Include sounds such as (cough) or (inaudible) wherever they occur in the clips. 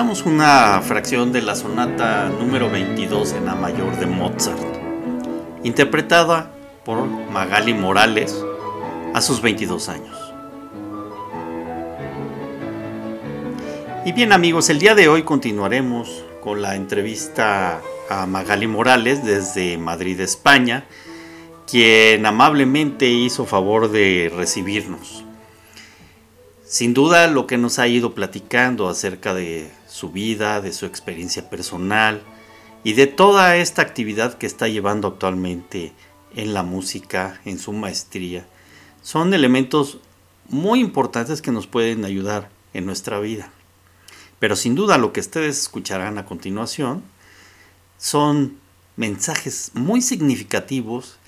Una fracción de la sonata número 22 en A mayor de Mozart, interpretada por Magali Morales a sus 22 años. Y bien amigos, el día de hoy continuaremos con la entrevista a Magali Morales desde Madrid, España, quien amablemente hizo favor de recibirnos. Sin duda lo que nos ha ido platicando acerca de su vida, de su experiencia personal y de toda esta actividad que está llevando actualmente en la música, en su maestría. Son elementos muy importantes que nos pueden ayudar en nuestra vida. Pero sin duda lo que ustedes escucharán a continuación son mensajes muy significativos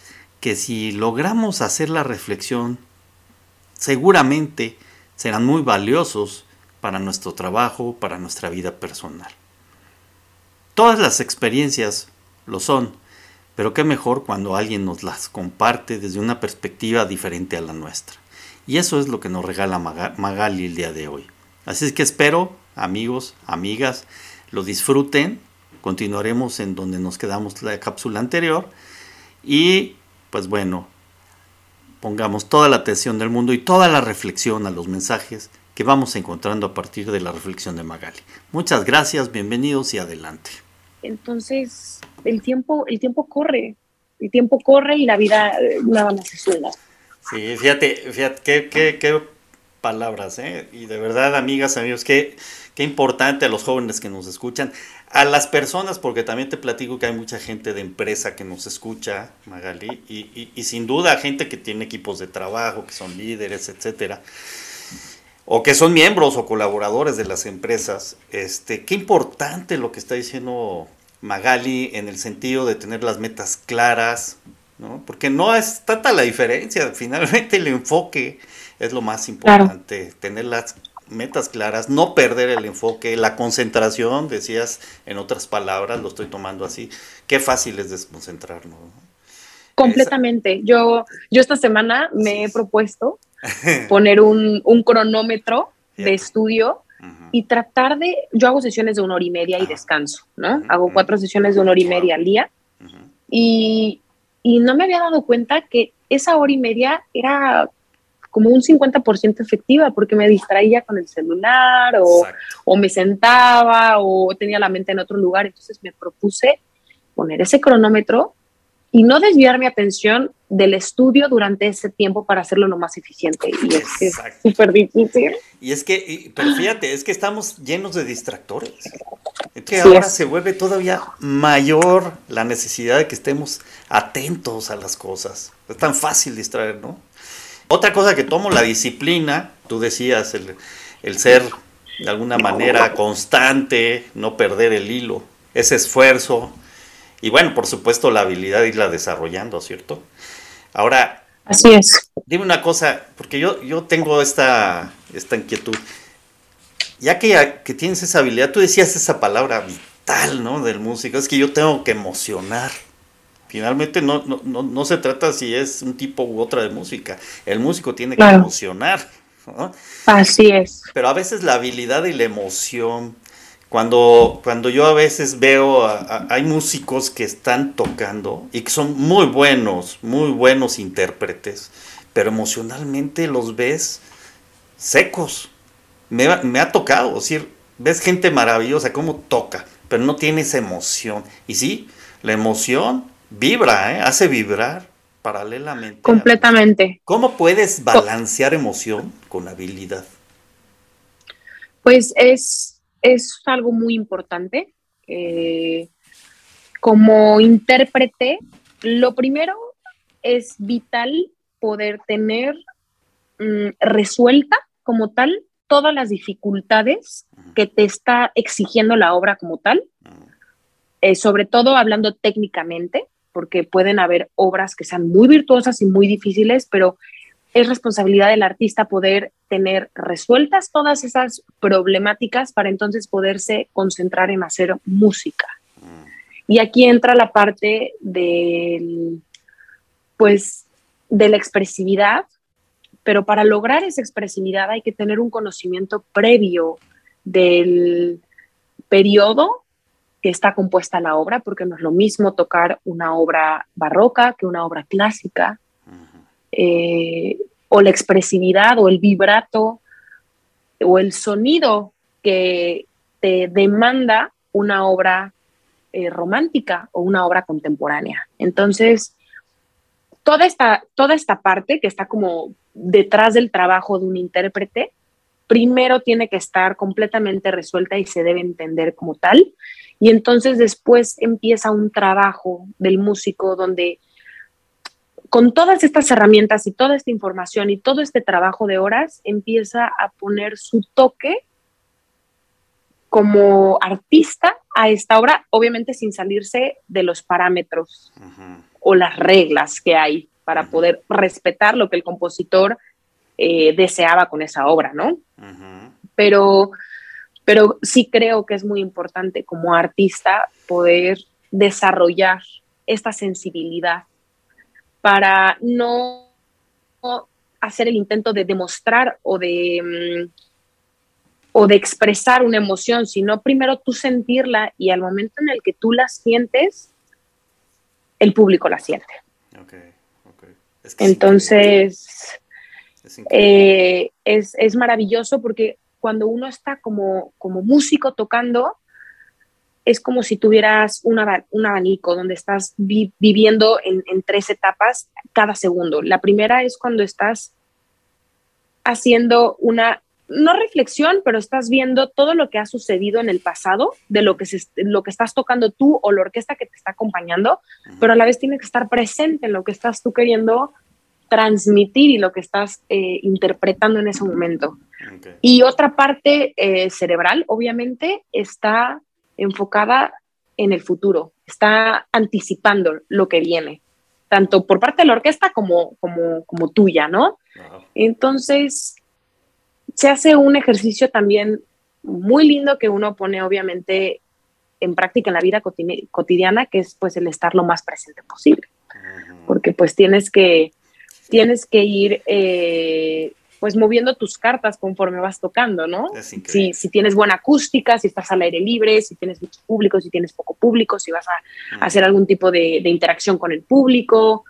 que si logramos hacer la reflexión, seguramente serán muy valiosos para nuestro trabajo, para nuestra vida personal. Todas las experiencias lo son, pero qué mejor cuando alguien nos las comparte desde una perspectiva diferente a la nuestra. Y eso es lo que nos regala Magali el día de hoy. Así es que espero, amigos, amigas, lo disfruten. Continuaremos en donde nos quedamos la cápsula anterior. Y pues bueno, pongamos toda la atención del mundo y toda la reflexión a los mensajes que vamos encontrando a partir de la reflexión de Magali. Muchas gracias, bienvenidos y adelante. Entonces, el tiempo, el tiempo corre, el tiempo corre y la vida eh, nada más es una. Sí, fíjate, fíjate, qué, qué, qué palabras, ¿eh? Y de verdad, amigas, amigos, qué, qué importante a los jóvenes que nos escuchan, a las personas, porque también te platico que hay mucha gente de empresa que nos escucha, Magali, y, y, y sin duda gente que tiene equipos de trabajo, que son líderes, etcétera o que son miembros o colaboradores de las empresas, este, qué importante lo que está diciendo Magali en el sentido de tener las metas claras, ¿no? Porque no es tanta la diferencia, (laughs) finalmente el enfoque es lo más importante, tener las metas claras, no perder el enfoque, la concentración, decías en otras palabras, lo estoy tomando así, qué fácil es desconcentrarnos. Completamente. Yo, yo esta semana me he propuesto (laughs) poner un, cronómetro de estudio y tratar de, yo hago sesiones de una hora y media y descanso, ¿no? Hago cuatro sesiones de una hora y media al día y, no me había dado cuenta que esa hora y media era como un 50% efectiva porque me distraía con el celular o, o, me sentaba o tenía la mente en otro lugar. Entonces me propuse poner ese cronómetro y no desviar mi atención del estudio durante ese tiempo para hacerlo lo más eficiente. Y es súper difícil. Y es que, pero fíjate, es que estamos llenos de distractores. Entonces ahora se vuelve todavía mayor la necesidad de que estemos atentos a las cosas. Es tan fácil distraer, ¿no? Otra cosa que tomo, la disciplina, tú decías, el, el ser de alguna manera constante, no perder el hilo, ese esfuerzo, y bueno, por supuesto, la habilidad de irla desarrollando, ¿cierto? Ahora, Así es. Dime una cosa, porque yo, yo tengo esta, esta inquietud. Ya que, que tienes esa habilidad, tú decías esa palabra vital, ¿no? Del músico, es que yo tengo que emocionar. Finalmente no, no, no, se trata si es un tipo u otra de música. El músico tiene que emocionar. ¿no? Así es. Pero a veces la habilidad y la emoción cuando, cuando yo a veces veo, hay músicos que están tocando y que son muy buenos, muy buenos intérpretes, pero emocionalmente los ves secos. Me, ha tocado, decir, ves gente maravillosa, cómo toca, pero no tiene esa emoción. Y sí, la emoción vibra, ¿eh? hace vibrar paralelamente. Completamente. ¿Cómo puedes balancear emoción con habilidad? Pues es es algo muy importante. Eh, como intérprete, lo primero es vital poder tener mm, resuelta como tal todas las dificultades que te está exigiendo la obra como tal, eh, sobre todo hablando técnicamente, porque pueden haber obras que sean muy virtuosas y muy difíciles, pero es responsabilidad del artista poder tener resueltas todas esas problemáticas para entonces poderse concentrar en hacer música. Y aquí entra la parte del, pues, de la expresividad, pero para lograr esa expresividad hay que tener un conocimiento previo del periodo que está compuesta la obra, porque no es lo mismo tocar una obra barroca que una obra clásica, eh, o la expresividad o el vibrato o el sonido que te demanda una obra eh, romántica o una obra contemporánea. Entonces, toda esta, toda esta parte que está como detrás del trabajo de un intérprete, primero tiene que estar completamente resuelta y se debe entender como tal. Y entonces después empieza un trabajo del músico donde con todas estas herramientas y toda esta información y todo este trabajo de horas empieza a poner su toque como artista a esta obra, obviamente sin salirse de los parámetros o las reglas que hay para poder respetar lo que el compositor eh, deseaba con esa obra, ¿no? Pero, pero sí creo que es muy importante como artista poder desarrollar esta sensibilidad para no hacer el intento de demostrar o de, mm, o de expresar una emoción, sino primero tú sentirla y al momento en el que tú la sientes, el público la siente. Entonces, eh, es, maravilloso porque cuando uno está como, como músico tocando, es como si tuvieras un abanico donde estás viviendo en, en, tres etapas cada segundo. La primera es cuando estás haciendo una no reflexión, pero estás viendo todo lo que ha sucedido en el pasado, de lo que, lo que estás tocando tú o la orquesta que te está acompañando, pero a la vez tienes que estar presente en lo que estás tú queriendo transmitir y lo que estás eh, interpretando en ese momento. Y otra parte eh, cerebral, obviamente, está enfocada en el futuro, está anticipando lo que viene, tanto por parte de la orquesta como, como, como tuya, ¿no? Entonces, se hace un ejercicio también muy lindo que uno pone obviamente en práctica en la vida cotidiana, que es pues el estar lo más presente posible. Porque pues tienes que, tienes que ir eh, pues moviendo tus cartas conforme vas tocando, ¿no? Si, si, tienes buena acústica, si estás al aire libre, si tienes mucho público, si tienes poco público, si vas a hacer algún tipo de, de interacción con el público.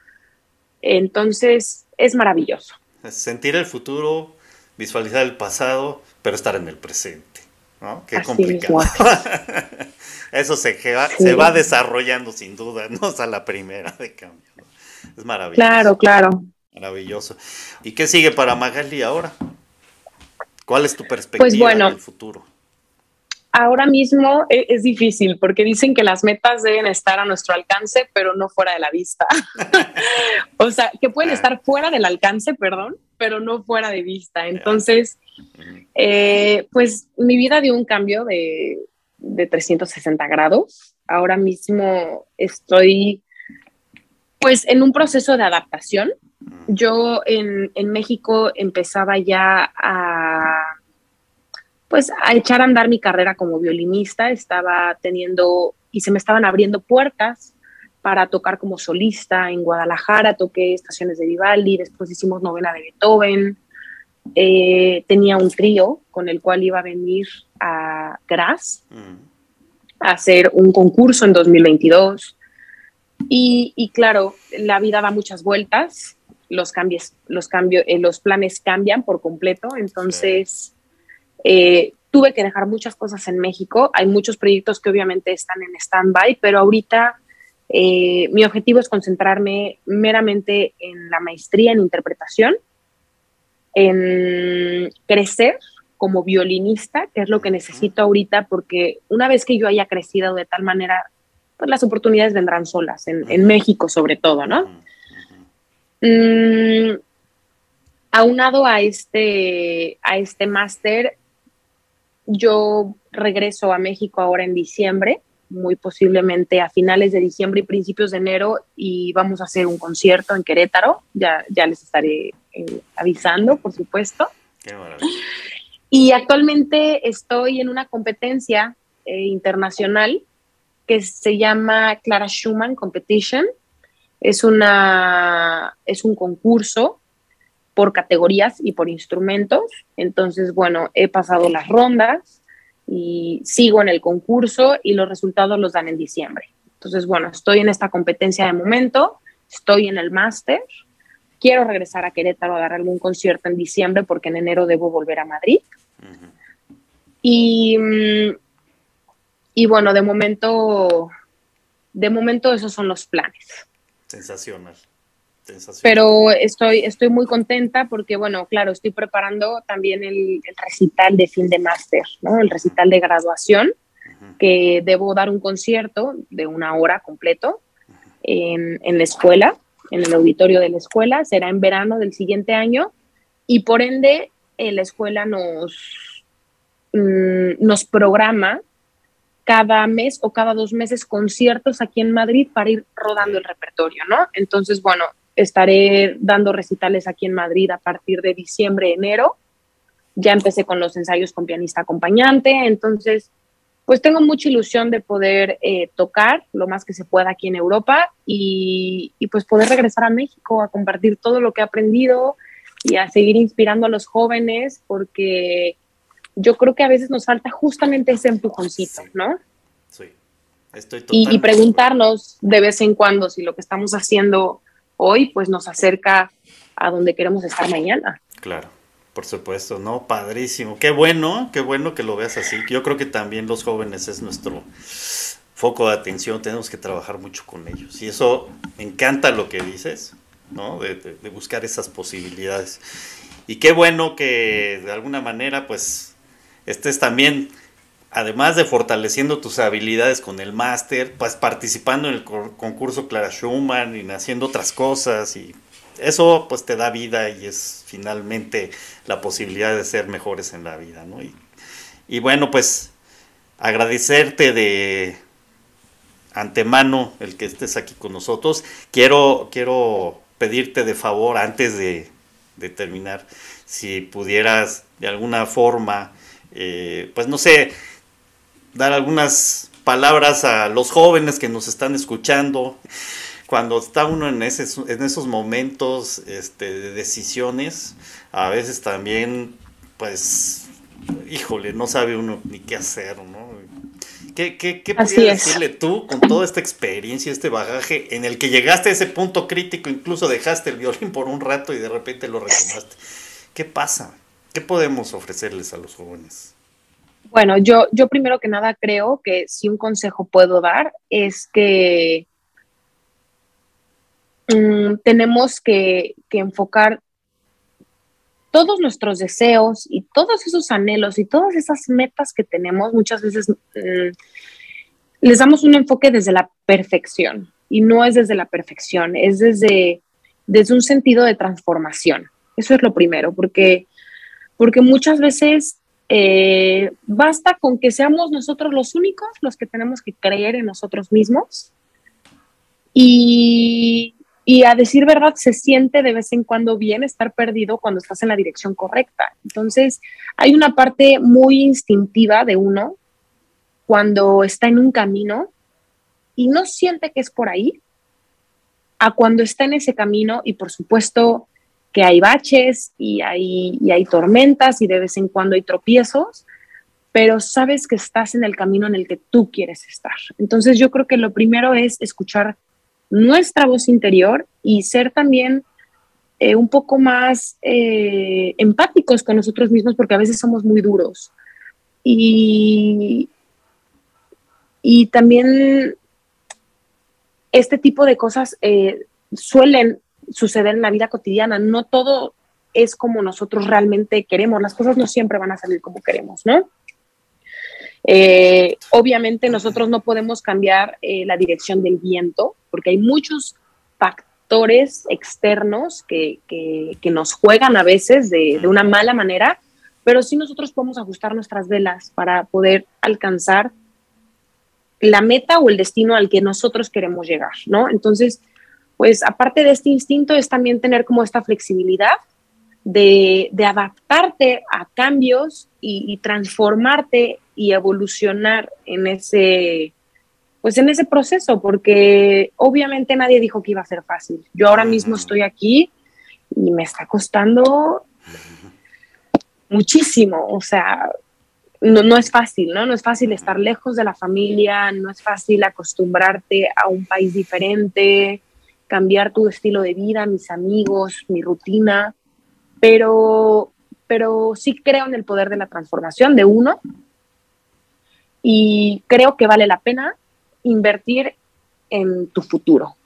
Entonces, es maravilloso. Sentir el futuro visualizar el pasado, pero estar en el presente. ¿no? Qué complicado. (laughs) Eso se, va, se va desarrollando sin duda, no es a la primera de cambio. Es maravilloso. Claro, claro. Maravilloso. ¿Y qué sigue para Magali ahora? ¿Cuál es tu perspectiva pues bueno, del futuro? Ahora mismo e, es, difícil porque dicen que las metas deben estar a nuestro alcance, pero no fuera de la vista. (laughs) o sea, que pueden ah. estar fuera del alcance, perdón, pero no fuera de vista. Entonces, eh, pues mi vida dio un cambio de, de 360 grados. Ahora mismo estoy pues en un proceso de adaptación. Yo en, en México empezaba ya a pues a echar a andar mi carrera como violinista, estaba teniendo y se me estaban abriendo puertas para tocar como solista en Guadalajara, toqué estaciones de Vivaldi, después hicimos novena de Beethoven, eh, tenía un trío con el cual iba a venir a Graz mm. a hacer un concurso en 2022 y, claro, la vida da muchas vueltas, los cambios, los cambios, eh, los planes cambian por completo, entonces... Eh, tuve que dejar muchas cosas en México. Hay muchos proyectos que obviamente están en stand-by, pero ahorita eh, mi objetivo es concentrarme meramente en la maestría en interpretación, en crecer como violinista, que es lo que necesito ahorita, porque una vez que yo haya crecido de tal manera, pues las oportunidades vendrán solas, en, México sobre todo, ¿no? Mm, aunado a este, a este máster, yo regreso a México ahora en diciembre, muy posiblemente a finales de diciembre y principios de enero, y vamos a hacer un concierto en Querétaro. Ya, ya les estaré eh, avisando, por supuesto. Qué y actualmente estoy en una competencia eh, internacional que se llama Clara Schumann Competition. Es, una, es un concurso por categorías y por instrumentos. Entonces, bueno, he pasado las rondas y sigo en el concurso y los resultados los dan en diciembre. Entonces, bueno, estoy en esta competencia de momento, estoy en el máster, quiero regresar a Querétaro a dar algún concierto en diciembre porque en enero debo volver a Madrid. Y, y bueno, de momento, de momento esos son los planes. Sensacional. Pero estoy, estoy muy contenta porque, bueno, claro, estoy preparando también el, recital de fin de máster, ¿no? El recital de graduación. que debo dar un concierto de una hora completo en, en la escuela, en el auditorio de la escuela, será en verano del siguiente año y por ende eh, la escuela nos, mm, nos programa cada mes o cada dos meses conciertos aquí en Madrid para ir rodando el repertorio, ¿no? Entonces, bueno, estaré dando recitales aquí en Madrid a partir de diciembre, enero. Ya empecé con los ensayos con pianista acompañante, entonces, pues tengo mucha ilusión de poder eh, tocar lo más que se pueda aquí en Europa y, y, pues poder regresar a México a compartir todo lo que he aprendido y a seguir inspirando a los jóvenes porque yo creo que a veces nos falta justamente ese empujoncito, ¿no? Sí, estoy y, y preguntarnos de vez en cuando si lo que estamos haciendo hoy pues nos acerca a donde queremos estar mañana. Claro, por supuesto, ¿no? Padrísimo. Qué bueno, qué bueno que lo veas así. Yo creo que también los jóvenes es nuestro foco de atención, tenemos que trabajar mucho con ellos. Y eso me encanta lo que dices, ¿no? De, de buscar esas posibilidades. Y qué bueno que de alguna manera pues estés también, además de fortaleciendo tus habilidades con el máster, pues participando en el concurso Clara Schumann y haciendo otras cosas y eso pues te da vida y es finalmente la posibilidad de ser mejores en la vida, ¿no? Y, bueno, pues agradecerte de antemano el que estés aquí con nosotros. Quiero, quiero pedirte de favor antes de terminar, si pudieras de alguna forma eh, pues no sé, dar algunas palabras a los jóvenes que nos están escuchando. Cuando está uno en, ese, en esos momentos este, de decisiones, a veces también, pues, híjole, no sabe uno ni qué hacer, ¿no? ¿Qué, qué, qué podrías decirle tú con toda esta experiencia, este bagaje en el que llegaste a ese punto crítico, incluso dejaste el violín por un rato y de repente lo retomaste? ¿Qué pasa? ¿Qué podemos ofrecerles a los jóvenes? Bueno, yo, yo primero que nada creo que si un consejo puedo dar es que mm, tenemos que, enfocar todos nuestros deseos y todos esos anhelos y todas esas metas que tenemos, muchas veces mm, les damos un enfoque desde la perfección y no es desde la perfección, es desde, desde un sentido de transformación. Eso es lo primero, porque porque muchas veces eh, basta con que seamos nosotros los únicos los que tenemos que creer en nosotros mismos y, y a decir verdad se siente de vez en cuando bien estar perdido cuando estás en la dirección correcta. Entonces hay una parte muy instintiva de uno cuando está en un camino y no siente que es por ahí, a cuando está en ese camino y por supuesto que hay baches y hay, y hay tormentas y de vez en cuando hay tropiezos, pero sabes que estás en el camino en el que tú quieres estar. Entonces yo creo que lo primero es escuchar nuestra voz interior y ser también eh, un poco más eh, empáticos con nosotros mismos porque a veces somos muy duros. Y, y también este tipo de cosas eh, suelen suceder en la vida cotidiana. No todo es como nosotros realmente queremos. Las cosas no siempre van a salir como queremos, ¿no? Eh, obviamente nosotros no podemos cambiar eh, la dirección del viento porque hay muchos factores externos que, que, nos juegan a veces de, de, una mala manera, pero sí nosotros podemos ajustar nuestras velas para poder alcanzar la meta o el destino al que nosotros queremos llegar, ¿no? Entonces, pues aparte de este instinto es también tener como esta flexibilidad de, adaptarte a cambios y, transformarte y evolucionar en ese, pues en ese proceso, porque obviamente nadie dijo que iba a ser fácil. Yo ahora mismo estoy aquí y me está costando muchísimo, o sea, no, no, es fácil, ¿no? No es fácil estar lejos de la familia, no es fácil acostumbrarte a un país diferente, cambiar tu estilo de vida, mis amigos, mi rutina, pero, pero sí creo en el poder de la transformación de uno y creo que vale la pena invertir en tu futuro.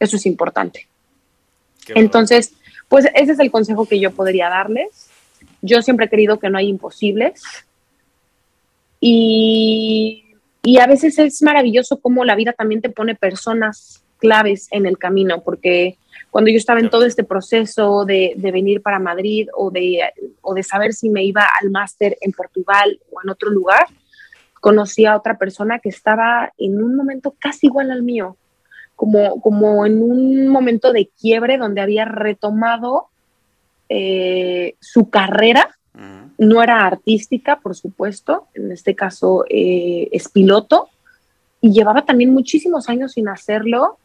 Eso es importante. Entonces, pues ese es el consejo que yo podría darles. Yo siempre he querido que no hay imposibles. Y y a veces es maravilloso cómo la vida también te pone personas claves en el camino, porque cuando yo estaba en todo este proceso de, de venir para Madrid o de, o de saber si me iba al máster en Portugal o en otro lugar, conocí a otra persona que estaba en un momento casi igual al mío, como, como en un momento de quiebre donde había retomado eh, su carrera. No era artística, por supuesto, en este caso eh, es piloto, y llevaba también muchísimos años sin hacerlo.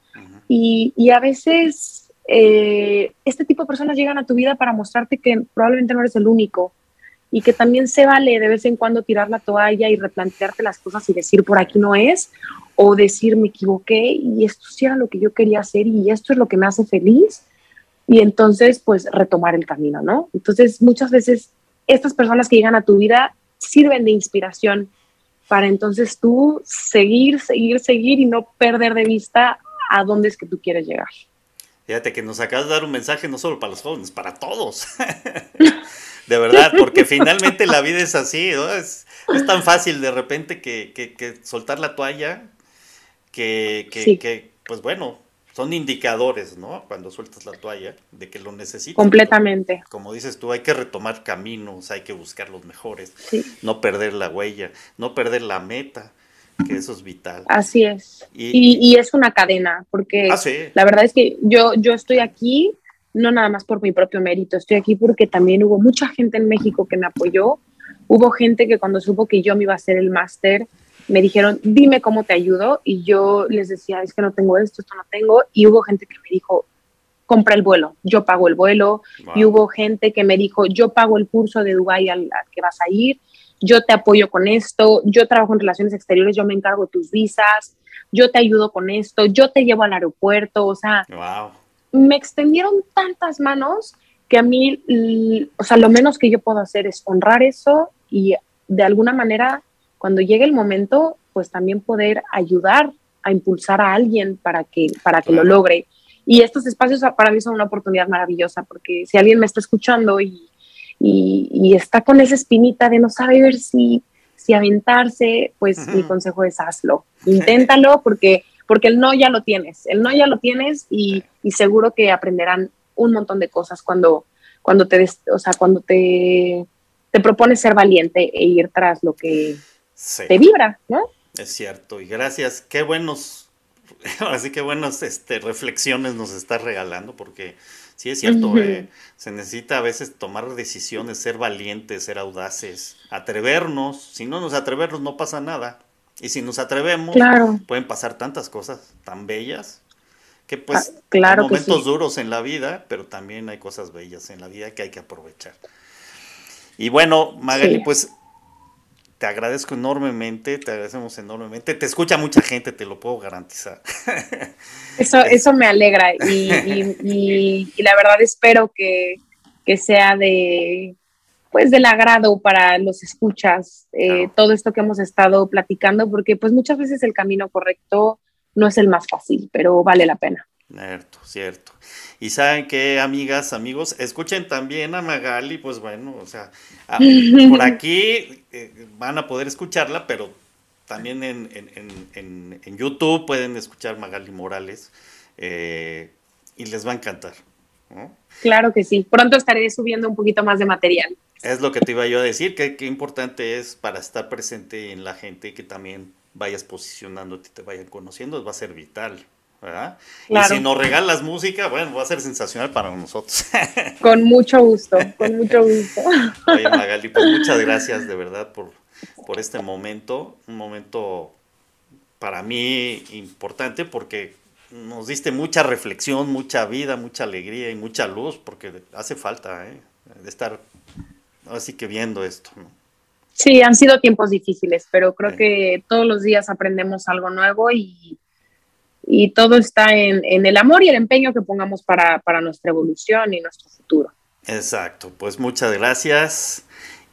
Y, y, a veces eh, este tipo de personas llegan a tu vida para mostrarte que probablemente no eres el único y que también se vale de vez en cuando tirar la toalla y replantearte las cosas y decir por aquí no es o decir me equivoqué y esto sí era lo que yo quería hacer y esto es lo que me hace feliz y entonces pues retomar el camino, ¿no? Entonces muchas veces estas personas que llegan a tu vida sirven de inspiración para entonces tú seguir, seguir, seguir y no perder de vista a dónde es que tú quieres llegar. Fíjate que nos acabas de dar un mensaje no solo para los jóvenes, para todos. (laughs) de verdad, porque finalmente la vida es así, ¿no? Es, tan fácil de repente que, soltar la toalla, que, que, pues bueno, son indicadores, ¿no? Cuando sueltas la toalla, de que lo necesitas. Completamente. Como dices tú, hay que retomar caminos, hay que buscar los mejores, no perder la huella, no perder la meta que eso es vital. Así es. Y, es una cadena, porque ah, la verdad es que yo, yo estoy aquí no nada más por mi propio mérito, estoy aquí porque también hubo mucha gente en México que me apoyó, hubo gente que cuando supo que yo me iba a hacer el máster, me dijeron, dime cómo te ayudo, y yo les decía, es que no tengo esto, esto no tengo, y hubo gente que me dijo, compra el vuelo, yo pago el vuelo, y hubo gente que me dijo, yo pago el curso de Dubái al que vas a ir, yo te apoyo con esto, yo trabajo en relaciones exteriores, yo me encargo de tus visas, yo te ayudo con esto, yo te llevo al aeropuerto, o sea, me extendieron tantas manos que a mí, o sea, lo menos que yo puedo hacer es honrar eso y de alguna manera, cuando llegue el momento, pues también poder ayudar a impulsar a alguien para que, para que lo logre. Y estos espacios para mí son una oportunidad maravillosa, porque si alguien me está escuchando y y, está con esa espinita de no saber si, si aventarse, pues mi consejo es hazlo, (laughs) inténtalo porque, porque el no ya lo tienes, el no ya lo tienes y, seguro que aprenderán un montón de cosas cuando, cuando te, o sea, cuando te, te propones ser valiente e ir tras lo que te vibra, ¿no? Es cierto, y gracias, qué buenos, (laughs) así que buenas este, reflexiones nos estás regalando porque Sí, es cierto, eh, se necesita a veces tomar decisiones, ser valientes, ser audaces, atrevernos. Si no nos atrevemos no pasa nada. Y si nos atrevemos, pueden pasar tantas cosas tan bellas que pues ah, hay momentos duros en la vida, pero también hay cosas bellas en la vida que hay que aprovechar. Y bueno, Magali, pues te agradezco enormemente, te agradecemos enormemente. Te escucha mucha gente, te lo puedo garantizar. (laughs) Eso, eso me alegra y, la verdad espero que, sea de pues del agrado para los escuchas eh, todo esto que hemos estado platicando, porque pues muchas veces el camino correcto no es el más fácil, pero vale la pena. Cierto, cierto. Y saben que, amigas, amigos, escuchen también a Magali, pues bueno, o sea, ah, (laughs) por aquí eh, van a poder escucharla, pero también en, en, en, YouTube pueden escuchar Magali Morales eh, y les va a encantar. Claro que sí, pronto estaré subiendo un poquito más de material. Es lo que te iba yo a decir, que, qué importante es para estar presente en la gente que también vayas posicionándote, te vayan conociendo, va a ser vital. ¿Verdad? Y si nos regalas música, bueno, va a ser sensacional para nosotros. (laughs) Con mucho gusto, con mucho gusto. Oye, Magali, pues muchas gracias de verdad por, por este momento, un momento para mí importante porque nos diste mucha reflexión, mucha vida, mucha alegría y mucha luz, porque hace falta ¿eh? de estar así que viendo esto. ¿no? Sí, han sido tiempos difíciles, pero creo que todos los días aprendemos algo nuevo y y todo está en, el amor y el empeño que pongamos para, nuestra evolución y nuestro futuro. Exacto, pues muchas gracias.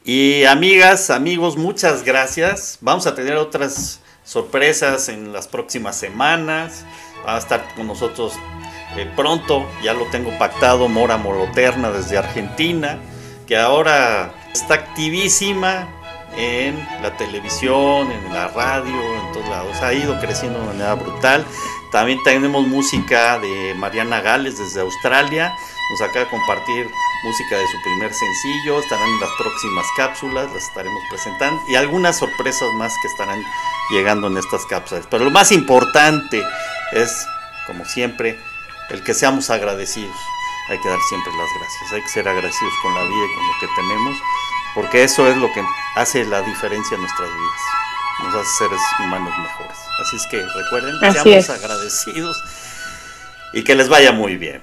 Y amigas, amigos, muchas gracias. Vamos a tener otras sorpresas en las próximas semanas. Va a estar con nosotros eh, pronto, ya lo tengo pactado, Mora Moroterna desde Argentina, que ahora está activísima en la televisión, en la radio, en todos lados. Ha ido creciendo de manera brutal. También tenemos música de Mariana Gales desde Australia. Nos acaba de compartir música de su primer sencillo. Estarán en las próximas cápsulas, las estaremos presentando. Y algunas sorpresas más que estarán llegando en estas cápsulas. Pero lo más importante es, como siempre, el que seamos agradecidos. Hay que dar siempre las gracias. Hay que ser agradecidos con la vida y con lo que tenemos. Porque eso es lo que hace la diferencia en nuestras vidas. Nos hace seres humanos mejores. Así es que recuerden, seamos agradecidos y que les vaya muy bien.